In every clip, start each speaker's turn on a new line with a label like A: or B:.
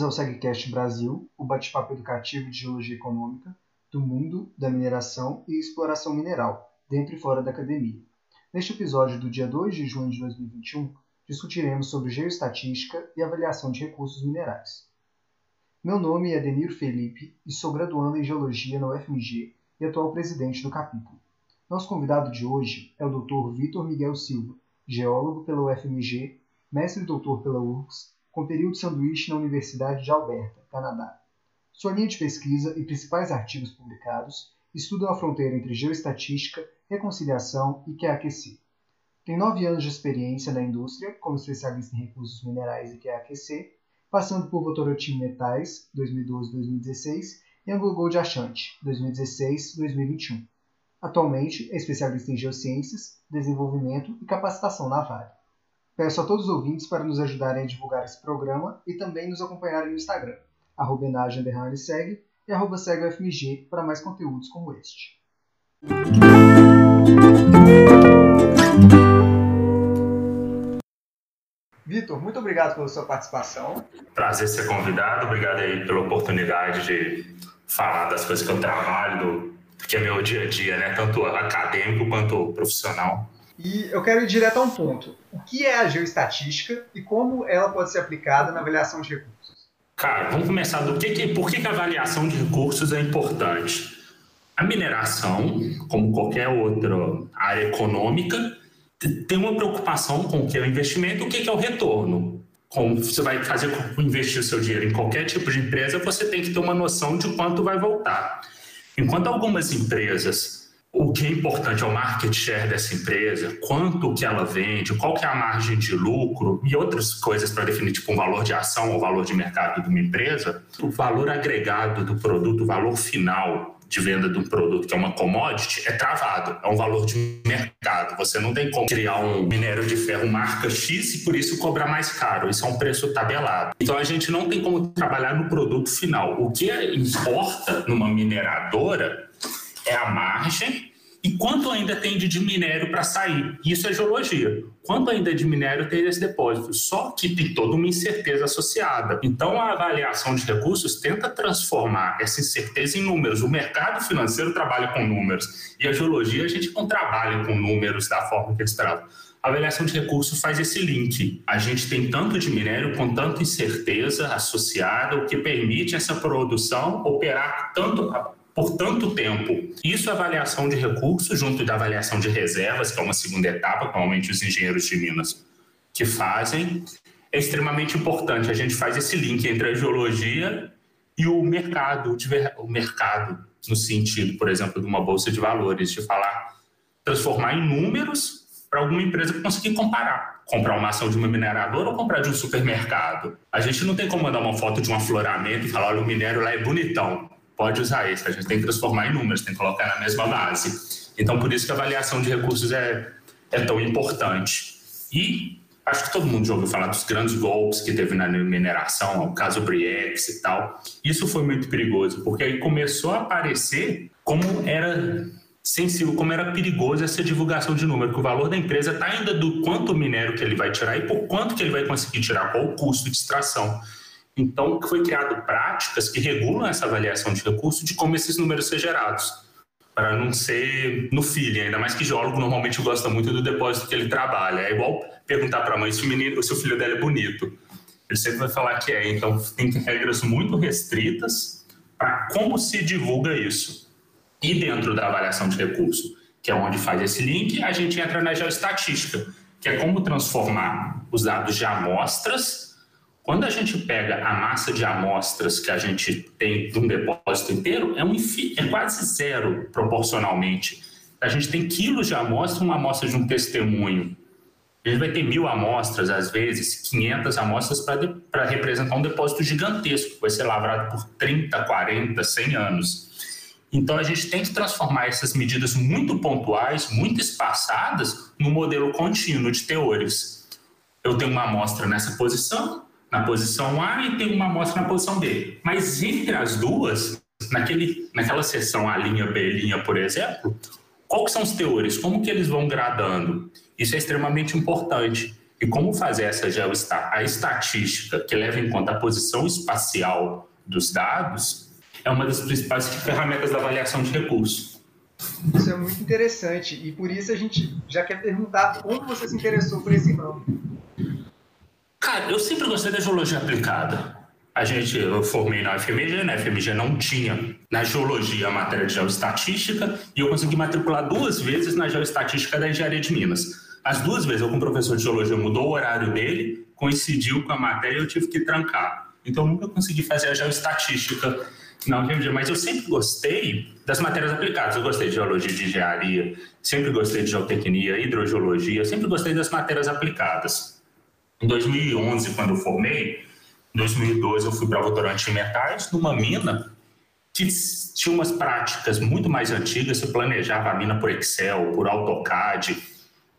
A: Bem-vindos ao SegCast Brasil, o bate-papo educativo de geologia econômica do mundo da mineração e exploração mineral, dentro e fora da academia. Neste episódio do dia 2 de junho de 2021, discutiremos sobre geoestatística e avaliação de recursos minerais. Meu nome é Deniro Felipe e sou graduando em Geologia na UFMG e atual presidente do capítulo. Nosso convidado de hoje é o Dr. Vitor Miguel Silva, geólogo pela UFMG, mestre e doutor pela URGS, com período sanduíche na Universidade de Alberta, Canadá. Sua linha de pesquisa e principais artigos publicados estudam a fronteira entre geoestatística, reconciliação e QAQC. Tem nove anos de experiência na indústria como especialista em recursos minerais e QAQC passando por Votorantim Metais, 2012-2016, e Anglo Gold Ashanti, 2016-2021. Atualmente é especialista em geociências, desenvolvimento e capacitação na Vale. Peço a todos os ouvintes para nos ajudarem a divulgar esse programa e também nos acompanharem no Instagram, arroba segue e arroba para mais conteúdos como este. Vitor, muito obrigado pela sua participação.
B: Prazer ser convidado, obrigado aí pela oportunidade de falar das coisas que eu trabalho, do que é meu dia a dia, né? Tanto acadêmico quanto profissional.
A: E eu quero ir direto a um ponto. O que é a geoestatística e como ela pode ser aplicada na avaliação de recursos?
B: Cara, vamos começar do que, que por que, que a avaliação de recursos é importante. A mineração, como qualquer outra área econômica, tem uma preocupação com o que é o investimento o que é o retorno. Como você vai fazer investir o seu dinheiro em qualquer tipo de empresa, você tem que ter uma noção de quanto vai voltar. Enquanto algumas empresas, o que é importante é o market share dessa empresa, quanto que ela vende, qual que é a margem de lucro e outras coisas para definir tipo um valor de ação ou valor de mercado de uma empresa, o valor agregado do produto, o valor final de venda de um produto que é uma commodity é travado, é um valor de mercado. Você não tem como criar um minério de ferro marca X e por isso cobrar mais caro. Isso é um preço tabelado. Então a gente não tem como trabalhar no produto final. O que importa numa mineradora é a margem e quanto ainda tem de minério para sair? Isso é geologia. Quanto ainda de minério tem nesse depósito? Só que tem toda uma incerteza associada. Então, a avaliação de recursos tenta transformar essa incerteza em números. O mercado financeiro trabalha com números e a geologia a gente não trabalha com números da forma que eles tratam. A avaliação de recursos faz esse link. A gente tem tanto de minério com tanta incerteza associada, o que permite essa produção operar tanto por tanto tempo. Isso é avaliação de recursos, junto da avaliação de reservas, que é uma segunda etapa, normalmente os engenheiros de Minas que fazem, é extremamente importante. A gente faz esse link entre a geologia e o mercado, o mercado no sentido, por exemplo, de uma bolsa de valores, de falar, transformar em números para alguma empresa conseguir comparar. Comprar uma ação de uma mineradora ou comprar de um supermercado. A gente não tem como mandar uma foto de um afloramento e falar, olha, o minério lá é bonitão pode usar isso, a gente tem que transformar em números, tem que colocar na mesma base. Então, por isso que a avaliação de recursos é, é tão importante. E acho que todo mundo já ouviu falar dos grandes golpes que teve na mineração, o caso Briex e tal. Isso foi muito perigoso, porque aí começou a aparecer como era sensível, como era perigoso essa divulgação de número, que o valor da empresa está ainda do quanto minério que ele vai tirar e por quanto que ele vai conseguir tirar, qual o custo de extração. Então, foi criado práticas que regulam essa avaliação de recurso de como esses números são gerados, para não ser no feeling, ainda mais que geólogo normalmente gosta muito do depósito que ele trabalha. É igual perguntar para a mãe se o, menino, se o filho dela é bonito. Ele sempre vai falar que é. Então, tem regras muito restritas para como se divulga isso. E dentro da avaliação de recurso, que é onde faz esse link, a gente entra na geoestatística, que é como transformar os dados de amostras quando a gente pega a massa de amostras que a gente tem de um depósito inteiro, é, um, é quase zero proporcionalmente. A gente tem quilos de amostra, uma amostra de um testemunho. A gente vai ter mil amostras, às vezes, 500 amostras para representar um depósito gigantesco, que vai ser lavrado por 30, 40, 100 anos. Então, a gente tem que transformar essas medidas muito pontuais, muito espaçadas, no modelo contínuo de teores. Eu tenho uma amostra nessa posição, na posição A e tem uma amostra na posição B. Mas entre as duas, naquele, naquela seção A', B', por exemplo, quais são os teores? Como que eles vão gradando? Isso é extremamente importante. E como fazer essa a estatística que leva em conta a posição espacial dos dados é uma das principais ferramentas da avaliação de recursos.
A: Isso é muito interessante e por isso a gente já quer perguntar como você se interessou por esse ramo.
B: Cara, eu sempre gostei da geologia aplicada. A gente, eu formei na UFMG, na UFMG não tinha na geologia a matéria de geoestatística e eu consegui matricular duas vezes na geoestatística da engenharia de Minas. As duas vezes, algum professor de geologia mudou o horário dele, coincidiu com a matéria e eu tive que trancar. Então, eu nunca consegui fazer a geoestatística na UFMG, mas eu sempre gostei das matérias aplicadas. Eu gostei de geologia de engenharia, sempre gostei de geotecnia, hidrogeologia, sempre gostei das matérias aplicadas. Em 2011, quando eu formei, em 2012 eu fui para doutorante em metais, numa mina que tinha umas práticas muito mais antigas, você planejava a mina por Excel, por AutoCAD,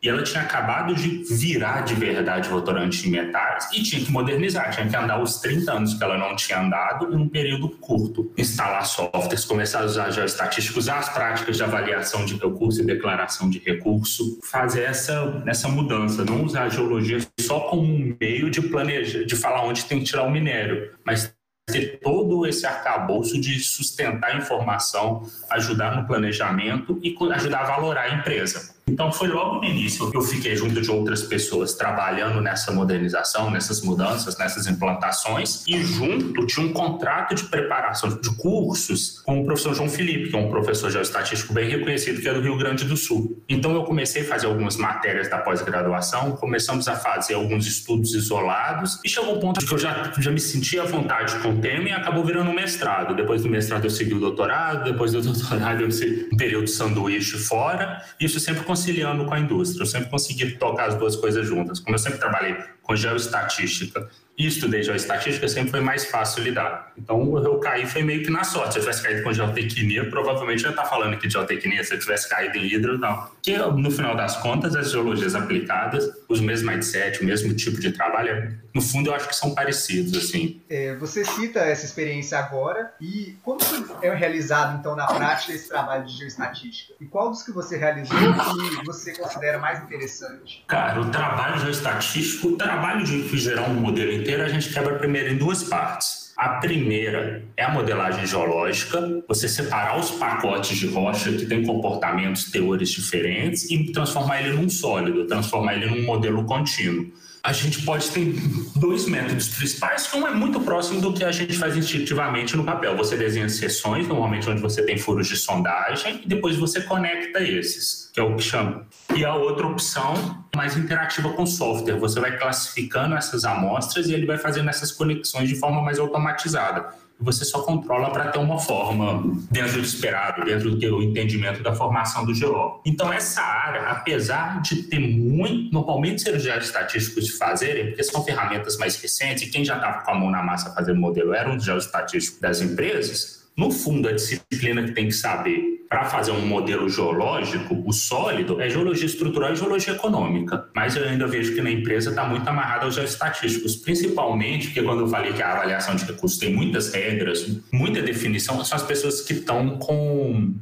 B: e ela tinha acabado de virar de verdade rotorante em metais e tinha que modernizar, tinha que andar os 30 anos que ela não tinha andado em um período curto. Instalar softwares, começar a usar geoestatísticos, usar as práticas de avaliação de recurso e declaração de recurso, fazer essa, essa mudança, não usar a geologia só como um meio de planejar, de falar onde tem que tirar o minério, mas ter todo esse arcabouço de sustentar a informação, ajudar no planejamento e ajudar a valorar a empresa. Então, foi logo no início que eu fiquei junto de outras pessoas trabalhando nessa modernização, nessas mudanças, nessas implantações, e junto tinha um contrato de preparação de cursos com o professor João Felipe, que é um professor geoestatístico bem reconhecido, que é do Rio Grande do Sul. Então, eu comecei a fazer algumas matérias da pós-graduação, começamos a fazer alguns estudos isolados, e chegou um ponto que eu já, já me sentia à vontade com o tema e acabou virando um mestrado. Depois do mestrado, eu segui o doutorado, depois do doutorado, eu segui um período de sanduíche fora, isso sempre conciliando com a indústria. Eu sempre consegui tocar as duas coisas juntas. Como eu sempre trabalhei com geoestatística e estudei geoestatística, sempre foi mais fácil lidar. Então, eu caí foi meio que na sorte. Se eu tivesse caído com geotecnia, provavelmente eu ia estar falando aqui de geotecnia. Se eu tivesse caído em hidro, não. Porque, no final das contas, as geologias aplicadas, os mesmos mindset, o mesmo tipo de trabalho, no fundo, eu acho que são parecidos, assim.
A: É, você cita essa experiência agora e como é realizado, então, na prática, esse trabalho de geoestatística? E qual dos que você realizou que você considera mais interessante?
B: Cara, o trabalho geoestatístico, o trabalho de gerar um modelo inteiro, a gente quebra primeiro em duas partes. A primeira é a modelagem geológica, você separar os pacotes de rocha que têm comportamentos, teores diferentes e transformar ele num sólido, transformar ele num modelo contínuo a gente pode ter dois métodos principais, que um é muito próximo do que a gente faz instintivamente no papel. Você desenha seções, normalmente onde você tem furos de sondagem, e depois você conecta esses, que é o que chama. E a outra opção mais interativa com software. Você vai classificando essas amostras e ele vai fazendo essas conexões de forma mais automatizada você só controla para ter uma forma dentro do esperado, dentro do teu entendimento da formação do geólogo. Então, essa área, apesar de ter muito, normalmente já estatísticos de fazerem, porque são ferramentas mais recentes, e quem já estava com a mão na massa fazendo modelo era um geoestatístico das empresas, no fundo, a disciplina que tem que saber para fazer um modelo geológico, o sólido, é geologia estrutural e geologia econômica. Mas eu ainda vejo que na empresa está muito amarrado aos geoestatísticos, principalmente porque quando eu falei que a avaliação de recursos tem muitas regras, muita definição, são as pessoas que estão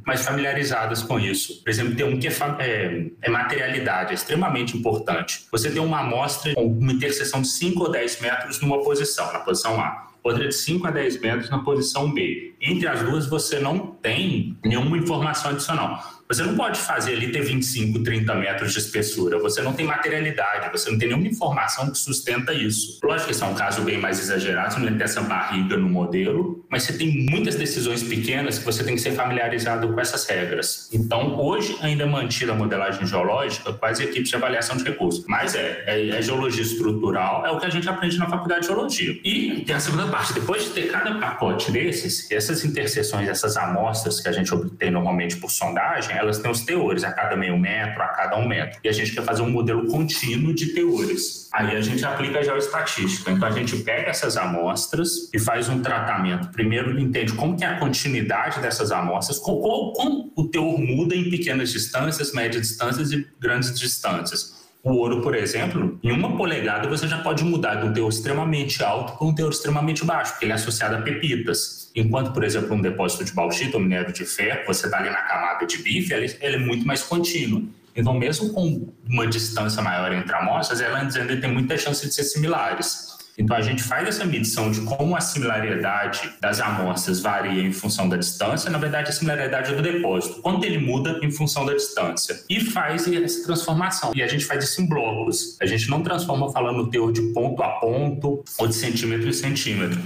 B: mais familiarizadas com isso. Por exemplo, tem um que é, é, é materialidade, é extremamente importante. Você tem uma amostra com uma interseção de 5 ou 10 metros numa posição, na posição A outra de 5 a 10 metros na posição B. Entre as duas, você não tem nenhuma informação adicional. Você não pode fazer ali ter 25, 30 metros de espessura. Você não tem materialidade, você não tem nenhuma informação que sustenta isso. Lógico que esse é um caso bem mais exagerado, você não tem essa barriga no modelo, mas você tem muitas decisões pequenas que você tem que ser familiarizado com essas regras. Então, hoje ainda é mantida a modelagem geológica as equipes de avaliação de recursos. Mas é, é, é geologia estrutural, é o que a gente aprende na faculdade de geologia. E tem a segunda parte, depois de ter cada pacote desses, essas interseções, essas amostras que a gente obtém normalmente por sondagem, elas têm os teores a cada meio metro, a cada um metro. E a gente quer fazer um modelo contínuo de teores. Aí a gente aplica a geoestatística. Então a gente pega essas amostras e faz um tratamento. Primeiro entende como que é a continuidade dessas amostras, como, como o teor muda em pequenas distâncias, médias distâncias e grandes distâncias. O ouro, por exemplo, em uma polegada você já pode mudar de um teor extremamente alto para um teor extremamente baixo, porque ele é associado a pepitas. Enquanto, por exemplo, um depósito de bauxita ou minério de ferro, você está ali na camada de bife, ele, ele, é muito mais contínuo. Então, mesmo com uma distância maior entre amostras, elas ainda têm muita chance de ser similares. Então, a gente faz essa medição de como a similaridade das amostras varia em função da distância, na verdade, a similaridade é do depósito, quanto ele muda em função da distância, e faz essa transformação. E a gente faz isso em blocos. A gente não transforma falando o teor de ponto a ponto ou de centímetro em centímetro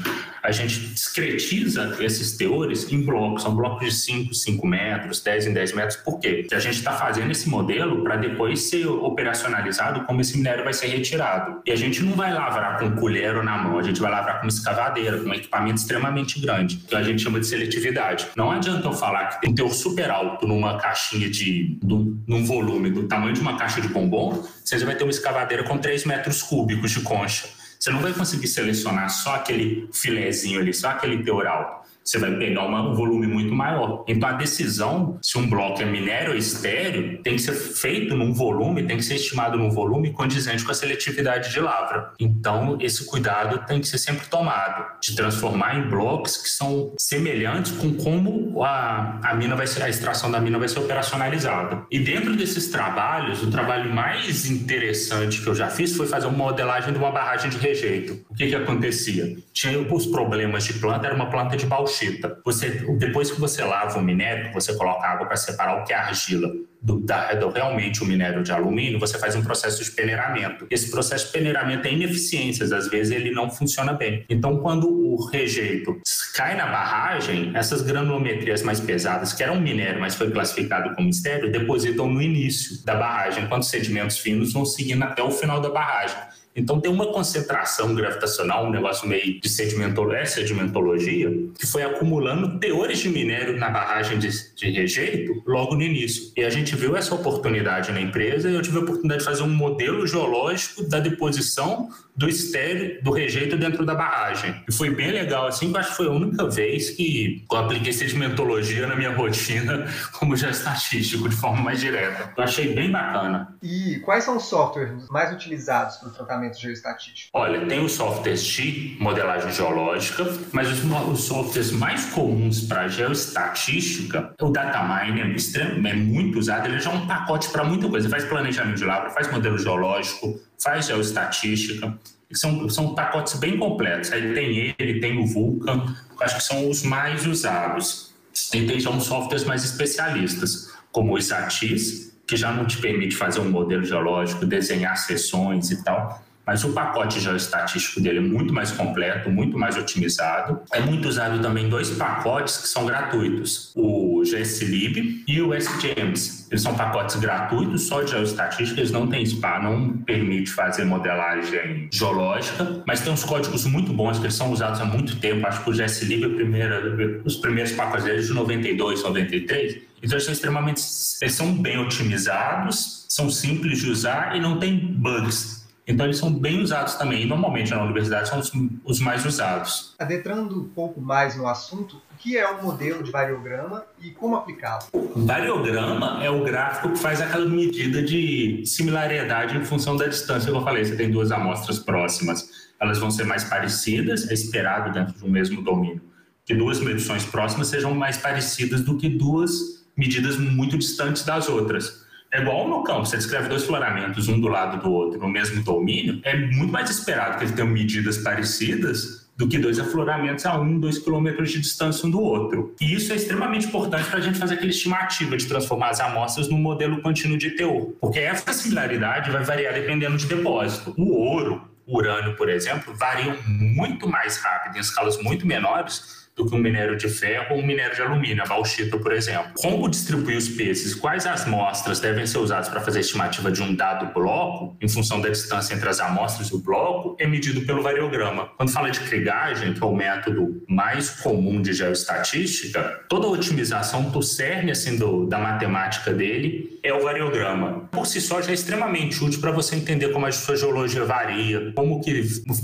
B: a gente discretiza esses teores em blocos, são blocos de 5, 5 metros, 10 em 10 metros. Por quê? Porque a gente está fazendo esse modelo para depois ser operacionalizado como esse minério vai ser retirado. E a gente não vai lavrar com colher ou na mão, a gente vai lavrar com uma escavadeira, com um equipamento extremamente grande, que a gente chama de seletividade. Não adianta eu falar que tem um teor super alto numa caixinha de. Do, num volume do tamanho de uma caixa de bombom, você vai ter uma escavadeira com 3 metros cúbicos de concha. Você não vai conseguir selecionar só aquele filezinho ali, só aquele teoral você vai pegar uma, um volume muito maior. Então, a decisão se um bloco é minério ou estéreo tem que ser feito num volume, tem que ser estimado num volume condizente com a seletividade de lavra. Então, esse cuidado tem que ser sempre tomado, de transformar em blocos que são semelhantes com como a, a mina vai ser, a extração da mina vai ser operacionalizada. E dentro desses trabalhos, o trabalho mais interessante que eu já fiz foi fazer uma modelagem de uma barragem de rejeito. O que que acontecia? Tinha os problemas de planta, era uma planta de bauxite bauxita. Você, depois que você lava o minério, você coloca água para separar o que é argila do, da, do, realmente o minério de alumínio, você faz um processo de peneiramento. Esse processo de peneiramento tem ineficiências, às vezes ele não funciona bem. Então, quando o rejeito cai na barragem, essas granulometrias mais pesadas, que eram minério, mas foi classificado como estéreo, depositam no início da barragem, enquanto sedimentos finos vão seguindo até o final da barragem. Então tem uma concentração gravitacional, um negócio meio de sedimentologia, é sedimentologia, que foi acumulando teores de minério na barragem de, de, rejeito logo no início. E a gente viu essa oportunidade na empresa e eu tive a oportunidade de fazer um modelo geológico da deposição do estéreo, do rejeito dentro da barragem. E foi bem legal, assim, eu acho que foi a única vez que eu apliquei sedimentologia na minha rotina como já estatístico, de forma mais direta. Eu achei bem bacana.
A: E quais são os softwares mais utilizados para o tratamento geoestatístico?
B: Olha, tem os softwares de modelagem geológica, mas os, os softwares mais comuns para geoestatística, o DataMine é, é muito usado, ele já é um pacote para muita coisa. Faz planejamento de lavra, faz modelo geológico, faz geoestatística. São, são pacotes bem completos. Aí tem ele, tem o Vulkan, acho que são os mais usados. E tem já uns softwares mais especialistas, como o Isatis, que já não te permite fazer um modelo geológico, desenhar seções e tal. Mas o pacote geoestatístico dele é muito mais completo, muito mais otimizado. É muito usado também dois pacotes que são gratuitos, o GSLib e o SGEMS. Eles são pacotes gratuitos, só de geoestatística, eles não têm SPA, não permite fazer modelagem geológica, mas tem uns códigos muito bons que são usados há muito tempo. Acho que o GSLib, primeira, os primeiros pacotes deles de 92, 93, então eles são extremamente, eles são bem otimizados, são simples de usar e não tem bugs. Então, eles são bem usados também. E, normalmente, na universidade, são os, os, mais usados.
A: Adentrando um pouco mais no assunto, o que é um modelo de variograma e como aplicá-lo?
B: Variograma é o gráfico que faz aquela medida de similaridade em função da distância que eu falei. Você tem duas amostras próximas, elas vão ser mais parecidas, é esperado dentro de um mesmo domínio que duas medições próximas sejam mais parecidas do que duas medidas muito distantes das outras. É igual no campo, você descreve dois floramentos, um do lado do outro, no mesmo domínio, é muito mais esperado que eles tenham medidas parecidas do que dois afloramentos a um, dois quilômetros de distância um do outro. E isso é extremamente importante para a gente fazer aquela estimativa de transformar as amostras num modelo contínuo de teor, porque essa similaridade vai variar dependendo de depósito. O ouro, o urânio, por exemplo, variam muito mais rápido, em escalas muito menores, do que um minério de ferro ou um minério de alumínio, a bauxita, por exemplo. Como distribuir os pesos? Quais amostras devem ser usadas para fazer a estimativa de um dado bloco, em função da distância entre as amostras e o bloco, é medido pelo variograma. Quando fala de krigagem, que é o método mais comum de geoestatística, toda a otimização do cerne assim, do, da matemática dele é o variograma. Por si só já é extremamente útil para você entender como a sua geologia varia, como que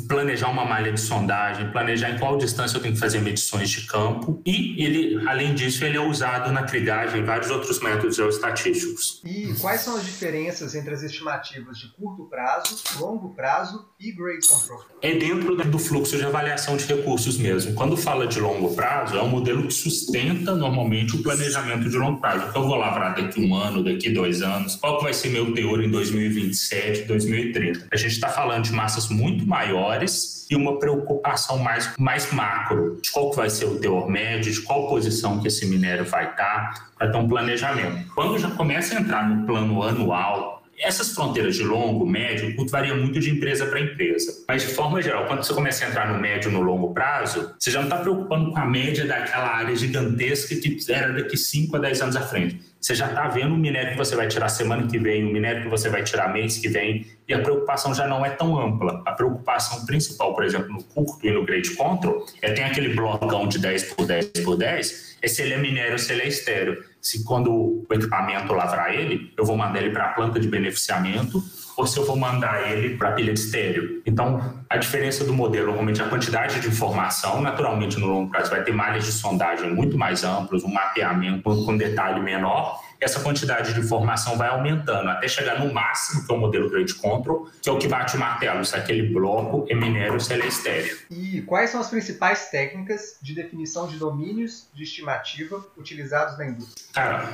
B: planejar uma malha de sondagem, planejar em qual distância eu tenho que fazer medições variações de campo e ele, além disso, ele é usado na crigagem e vários outros métodos geoestatísticos.
A: E quais são as diferenças entre as estimativas de curto prazo, longo prazo e grade control?
B: É dentro do fluxo de avaliação de recursos mesmo. Quando fala de longo prazo, é um modelo que sustenta normalmente o planejamento de longo prazo. Então, eu vou lavrar daqui um ano, daqui dois anos, qual que vai ser meu teor em 2027, 2030. A gente está falando de massas muito maiores e uma preocupação mais, mais macro de qual que vai ser o teor médio, de qual posição que esse minério vai estar, para ter um planejamento. Quando já começa a entrar no plano anual, essas fronteiras de longo, médio, tudo varia muito de empresa para empresa. Mas, de forma geral, quando você começa a entrar no médio no longo prazo, você já não está preocupando com a média daquela área gigantesca que era daqui 5 a 10 anos à frente. Você já está vendo o minério que você vai tirar semana que vem, o minério que você vai tirar mês que vem, e a preocupação já não é tão ampla. A preocupação principal, por exemplo, no curto e no grade control, é tem aquele blocão de 10 por 10 por 10, é se ele é minério ou se ele é estéreo. Se quando o equipamento lavrar ele, eu vou mandar ele para a planta de beneficiamento ou se eu vou mandar ele para a pilha de estéreo. Então, a diferença do modelo, normalmente a quantidade de informação, naturalmente no longo prazo vai ter malhas de sondagem muito mais amplas, um mapeamento com detalhe menor, essa quantidade de informação vai aumentando até chegar no máximo, que é o modelo Grade Control, que é o que bate o martelo, se aquele bloco é minério se ele é estéreo.
A: E quais são as principais técnicas de definição de domínios de estimativa utilizados na indústria?
B: Cara,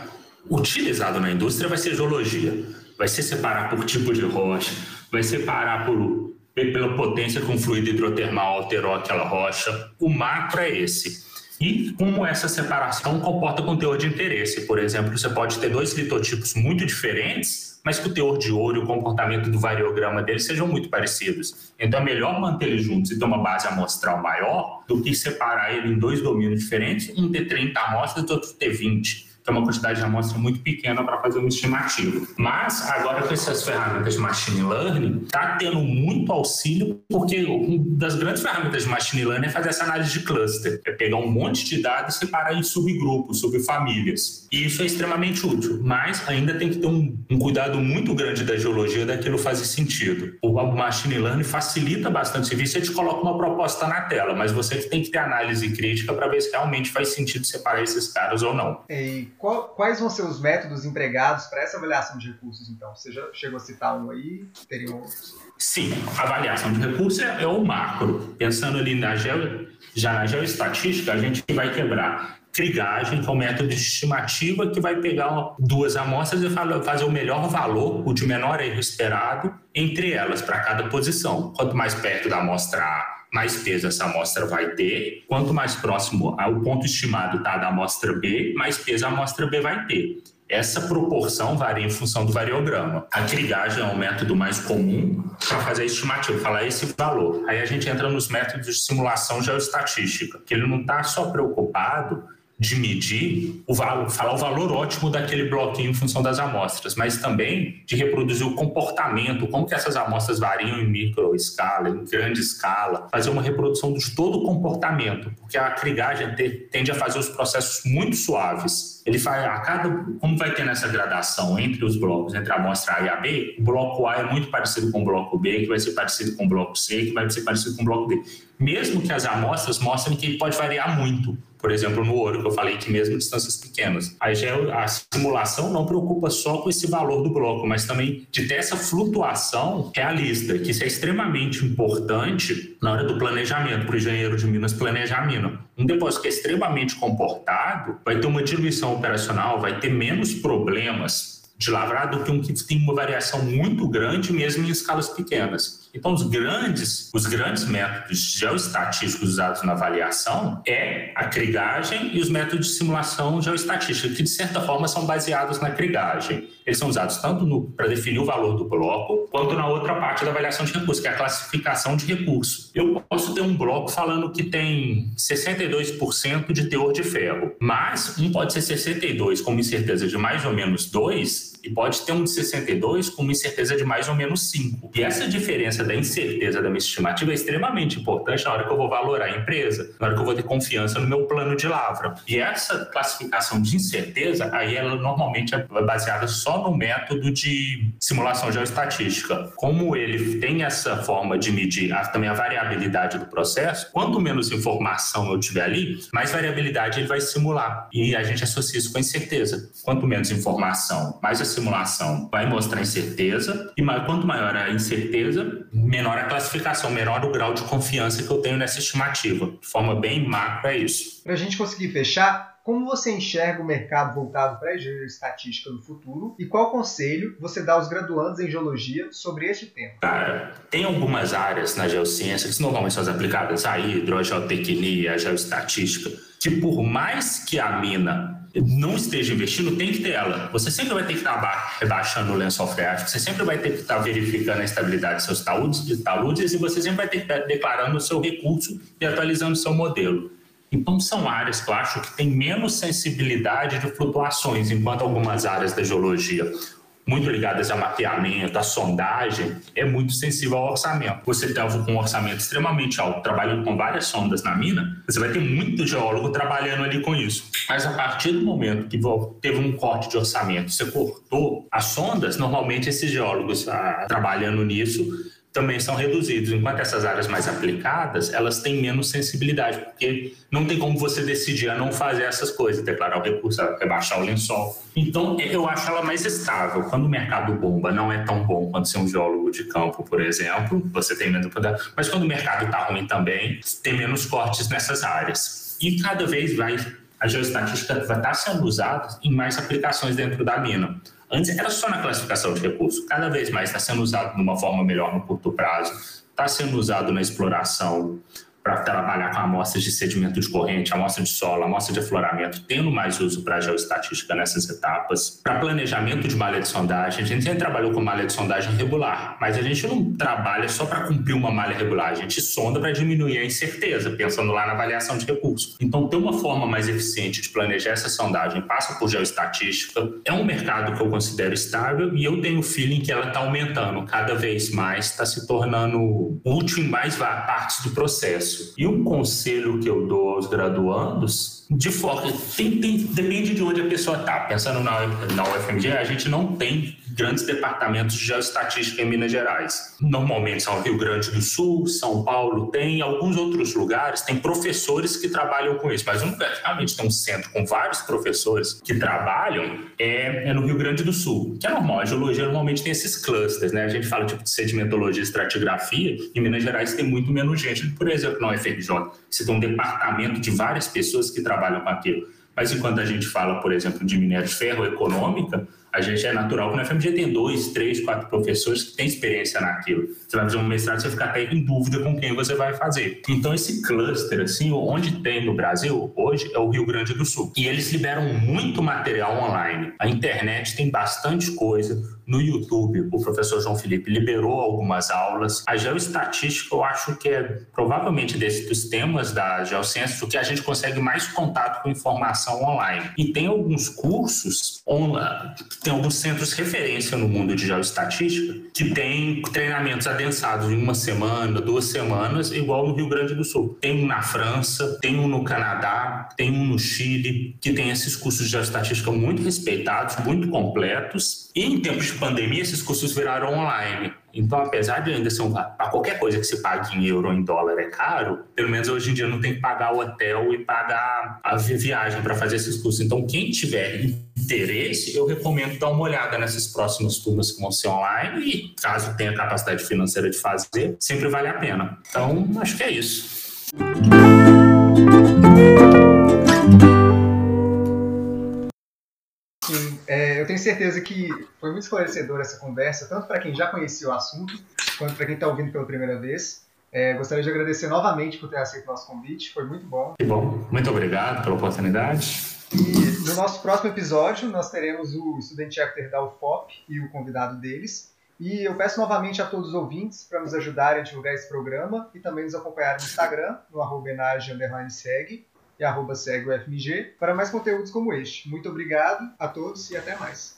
B: utilizado na indústria vai ser geologia vai ser separar por tipo de rocha, vai separar por, pela potência um fluido hidrotermal alterou aquela rocha. O macro é esse. E como essa separação comporta com teor de interesse. Por exemplo, você pode ter dois litotipos muito diferentes, mas que o teor de ouro e o comportamento do variograma deles sejam muito parecidos. Então é melhor manter eles juntos e ter uma base amostral maior do que separar ele em dois domínios diferentes, um ter 30 amostras e outro ter 20 que é uma quantidade de amostra muito pequena para fazer uma estimativa. Mas agora com essas ferramentas de machine learning, está tendo muito auxílio, porque uma das grandes ferramentas de machine learning é fazer essa análise de cluster, é pegar um monte de dados e separar em subgrupos, subfamílias. E isso é extremamente útil, mas ainda tem que ter um, um cuidado muito grande da geologia daquilo fazer sentido. O machine learning facilita bastante o serviço, ele te coloca uma proposta na tela, mas você tem que ter análise crítica para ver se realmente faz sentido separar esses caras ou não.
A: E qual, quais vão ser os métodos empregados para essa avaliação de recursos, então? Você já chegou a citar um aí, teriam outros?
B: Sim, avaliação de recursos é, é o macro. Pensando ali na geo, já na geoestatística, a gente vai quebrar trigagem, que é um método de estimativa que vai pegar duas amostras e fazer o melhor valor, o de menor erro esperado, entre elas, para cada posição. Quanto mais perto da amostra A, mais peso essa amostra vai ter. Quanto mais próximo ao ponto estimado tá, da amostra B, mais peso a amostra B vai ter. Essa proporção varia em função do variograma. A trigagem é o método mais comum para fazer a estimativa, falar esse valor. Aí a gente entra nos métodos de simulação geoestatística, que ele não está só preocupado de medir o valor, falar o valor ótimo daquele bloquinho em função das amostras, mas também de reproduzir o comportamento, como que essas amostras variam em micro escala, em grande escala, fazer uma reprodução de todo o comportamento, porque a crigagem tende a fazer os processos muito suaves ele faz a cada como vai ter nessa gradação entre os blocos, entre a amostra A e a B, o bloco A é muito parecido com o bloco B, que vai ser parecido com o bloco C, que vai ser parecido com o bloco D. Mesmo que as amostras mostrem que ele pode variar muito. Por exemplo, no ouro, que eu falei que mesmo distâncias pequenas. Já é a simulação não preocupa só com esse valor do bloco, mas também de ter essa flutuação realista, que isso é extremamente importante na hora do planejamento, para o engenheiro de Minas planejar a mina. Um depósito que é extremamente comportado vai ter uma diluição operacional, vai ter menos problemas de lavrar do que um que tem uma variação muito grande, mesmo em escalas pequenas. Então, os grandes, os grandes métodos geoestatísticos usados na avaliação é a crigagem e os métodos de simulação geoestatística, que de certa forma são baseados na crigagem. Eles são usados tanto para definir o valor do bloco, quanto na outra parte da avaliação de recurso, que é a classificação de recurso. Eu posso ter um bloco falando que tem 62% de teor de ferro, mas um pode ser 62 com uma incerteza de mais ou menos 2 e pode ter um de 62 com uma incerteza de mais ou menos 5. E essa diferença da incerteza da minha estimativa é extremamente importante na hora que eu vou valorar a empresa, na hora que eu vou ter confiança no meu plano de lavra. E essa classificação de incerteza, aí ela normalmente é baseada só no método de simulação geoestatística. Como ele tem essa forma de medir a, também a variabilidade do processo, quanto menos informação eu tiver ali, mais variabilidade ele vai simular. E a gente associa isso com incerteza. Quanto menos informação, mais a simulação vai mostrar incerteza, e quanto maior a incerteza, menor a classificação, menor o grau de confiança que eu tenho nessa estimativa. De forma bem macro, é isso.
A: Para a gente conseguir fechar, como você enxerga o mercado voltado para a geoestatística no futuro e qual conselho você dá aos graduandos em geologia sobre este tema?
B: Cara, tem algumas áreas na geociência que normalmente são as aplicadas a hidro, a geotecnia, a geoestatística, que por mais que a mina não esteja investindo, tem que ter ela. Você sempre vai ter que estar rebaixando o lençol freático, você sempre vai ter que estar verificando a estabilidade dos seus taludes, taludes e você sempre vai ter que estar declarando o seu recurso e atualizando o seu modelo. Então, são áreas que eu acho que têm menos sensibilidade de flutuações, enquanto algumas áreas da geologia, muito ligadas a mapeamento, a sondagem, é muito sensível ao orçamento. Você estava com um orçamento extremamente alto, trabalhando com várias sondas na mina, você vai ter muito geólogo trabalhando ali com isso. Mas a partir do momento que teve um corte de orçamento, você cortou as sondas, normalmente esses geólogos ah, trabalhando nisso também são reduzidos, enquanto essas áreas mais aplicadas, elas têm menos sensibilidade, porque não tem como você decidir a não fazer essas coisas, declarar o recurso, rebaixar o lençol. Então, eu acho ela mais estável. Quando o mercado bomba, não é tão bom quanto ser um geólogo de campo, por exemplo, você tem menos mas quando o mercado está ruim também, tem menos cortes nessas áreas. E cada vez vai a geoestatística vai estar sendo usada em mais aplicações dentro da mina. Antes era só na classificação de recursos, cada vez mais está sendo usado de uma forma melhor no curto prazo, está sendo usado na exploração para trabalhar com amostras de sedimento de corrente, amostra de solo, amostra de afloramento, tendo mais uso para geoestatística nessas etapas. Para planejamento de malha de sondagem, a gente sempre trabalhou com malha de sondagem regular, mas a gente não trabalha só para cumprir uma malha regular, a gente sonda para diminuir a incerteza, pensando lá na avaliação de recursos. Então, ter uma forma mais eficiente de planejar essa sondagem passa por geoestatística. É um mercado que eu considero estável e eu tenho o feeling que ela está aumentando cada vez mais, está se tornando útil em mais partes do processo E um conselho que eu dou aos graduandos, de foco, tem, tem, depende de onde a pessoa está. Pensando na, na UFMG, a gente não tem grandes departamentos de geoestatística em Minas Gerais. Normalmente são Rio Grande do Sul, São Paulo, tem alguns outros lugares, tem professores que trabalham com isso, mas um que realmente tem um centro com vários professores que trabalham é, é, no Rio Grande do Sul, que é normal. A geologia normalmente tem esses clusters, né? A gente fala tipo de sedimentologia estratigrafia, em Minas Gerais tem muito menos gente, por exemplo, na UFRJ. Você tem um departamento de várias pessoas que trabalham com aquilo. Mas enquanto a gente fala, por exemplo, de minério de ferro econômica, a gente é natural que na FMG tem dois, três, quatro professores que têm experiência naquilo. Você vai fazer um mestrado, você fica até em dúvida com quem você vai fazer. Então, esse cluster, assim, onde tem no Brasil hoje é o Rio Grande do Sul. E eles liberam muito material online. A internet tem bastante coisa. No YouTube, o professor João Felipe liberou algumas aulas. A geoestatística, eu acho que é provavelmente desses dos temas da geociência o que a gente consegue mais contato com informação online. E tem alguns cursos online tem alguns centros referência no mundo de geoestatística que tem treinamentos adensados em uma semana, duas semanas, igual no Rio Grande do Sul. Tem um na França, tem um no Canadá, tem um no Chile, que tem esses cursos de geoestatística muito respeitados, muito completos. E em tempos de pandemia, esses cursos viraram online. Então, apesar de ainda ser um. Para qualquer coisa que se pague em euro ou em dólar é caro, pelo menos hoje em dia não tem que pagar o hotel e pagar a viagem para fazer esses cursos. Então, quem tiver interesse, eu recomendo dar uma olhada nessas próximas turmas que vão ser online e, caso tenha capacidade financeira de fazer, sempre vale a pena. Então, acho que é isso.
A: É, certeza que foi muito esclarecedora essa conversa, tanto para quem já conhecia o assunto, quanto para quem está ouvindo pela primeira vez. É, gostaria de agradecer novamente por ter aceito o nosso convite, foi muito bom.
B: Que bom, muito obrigado pela oportunidade.
A: E no nosso próximo episódio, nós teremos o estudante after da UFOP e o convidado deles. E eu peço novamente a todos os ouvintes para nos ajudarem a divulgar esse programa e também nos acompanhar no Instagram, no arroba segue e arroba segue o FMG para mais conteúdos como este. Muito obrigado a todos e até mais.